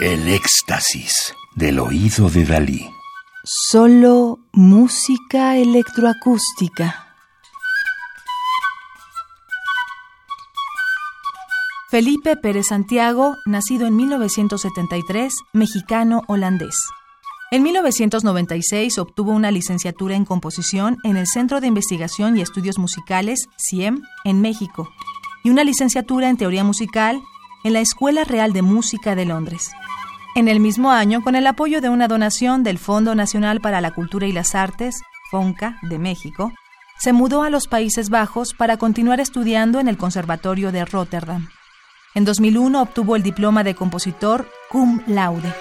El éxtasis del oído de Dalí. Solo música electroacústica. Felipe Pérez Santiago, nacido en 1973, mexicano-holandés. En 1996 obtuvo una licenciatura en composición en el Centro de Investigación y Estudios Musicales, CIEM, en México, y una licenciatura en teoría musical en la Escuela Real de Música de Londres. En el mismo año, con el apoyo de una donación del Fondo Nacional para la Cultura y las Artes, FONCA, de México, se mudó a los Países Bajos para continuar estudiando en el Conservatorio de Rotterdam. En 2001 obtuvo el diploma de compositor cum laude.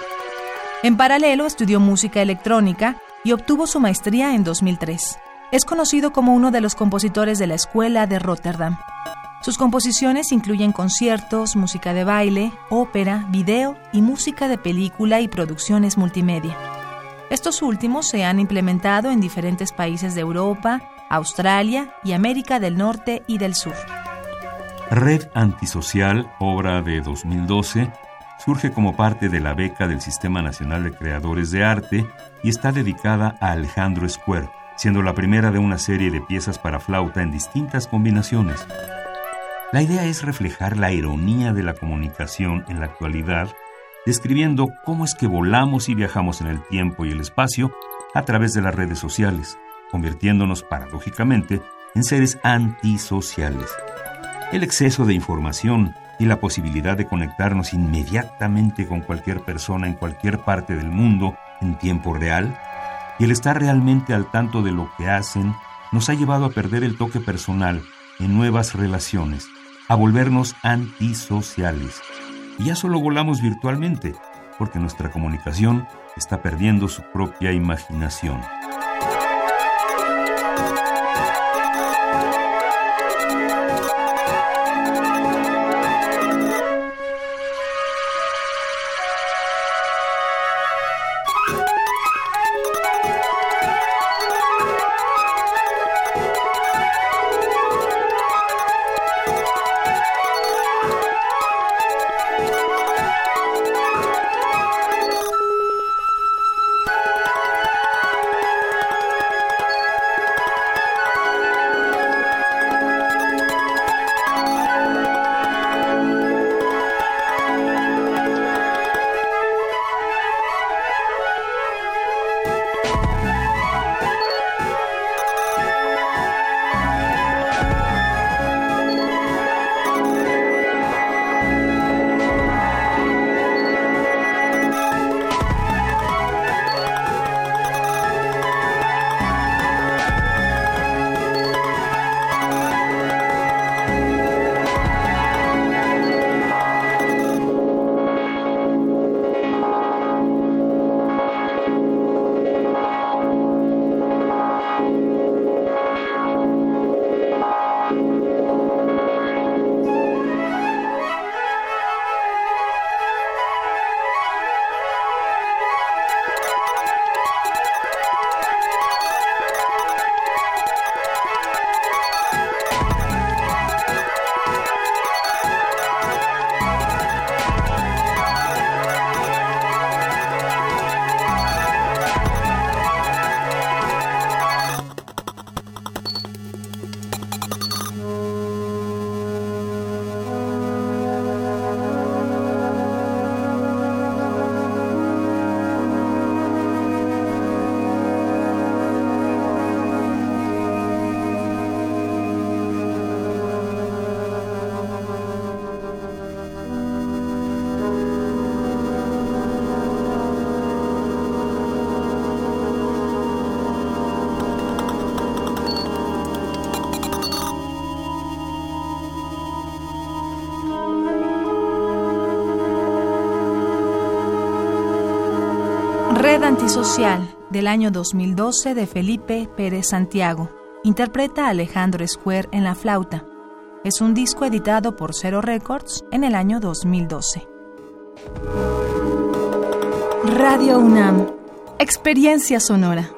En paralelo estudió música electrónica y obtuvo su maestría en 2003. Es conocido como uno de los compositores de la Escuela de Rotterdam. Sus composiciones incluyen conciertos, música de baile, ópera, video y música de película y producciones multimedia. Estos últimos se han implementado en diferentes países de Europa, Australia y América del Norte y del Sur. Red Antisocial, obra de 2012, surge como parte de la beca del Sistema Nacional de Creadores de Arte y está dedicada a Alejandro Square, siendo la primera de una serie de piezas para flauta en distintas combinaciones. La idea es reflejar la ironía de la comunicación en la actualidad, describiendo cómo es que volamos y viajamos en el tiempo y el espacio a través de las redes sociales, convirtiéndonos paradójicamente en seres antisociales. El exceso de información y la posibilidad de conectarnos inmediatamente con cualquier persona en cualquier parte del mundo en tiempo real y el estar realmente al tanto de lo que hacen nos ha llevado a perder el toque personal en nuevas relaciones, a volvernos antisociales. Y ya solo volamos virtualmente, porque nuestra comunicación está perdiendo su propia imaginación. Red Antisocial del año 2012 de Felipe Pérez Santiago. Interpreta a Alejandro Square en la flauta. Es un disco editado por Zero Records en el año 2012. Radio UNAM. Experiencia sonora.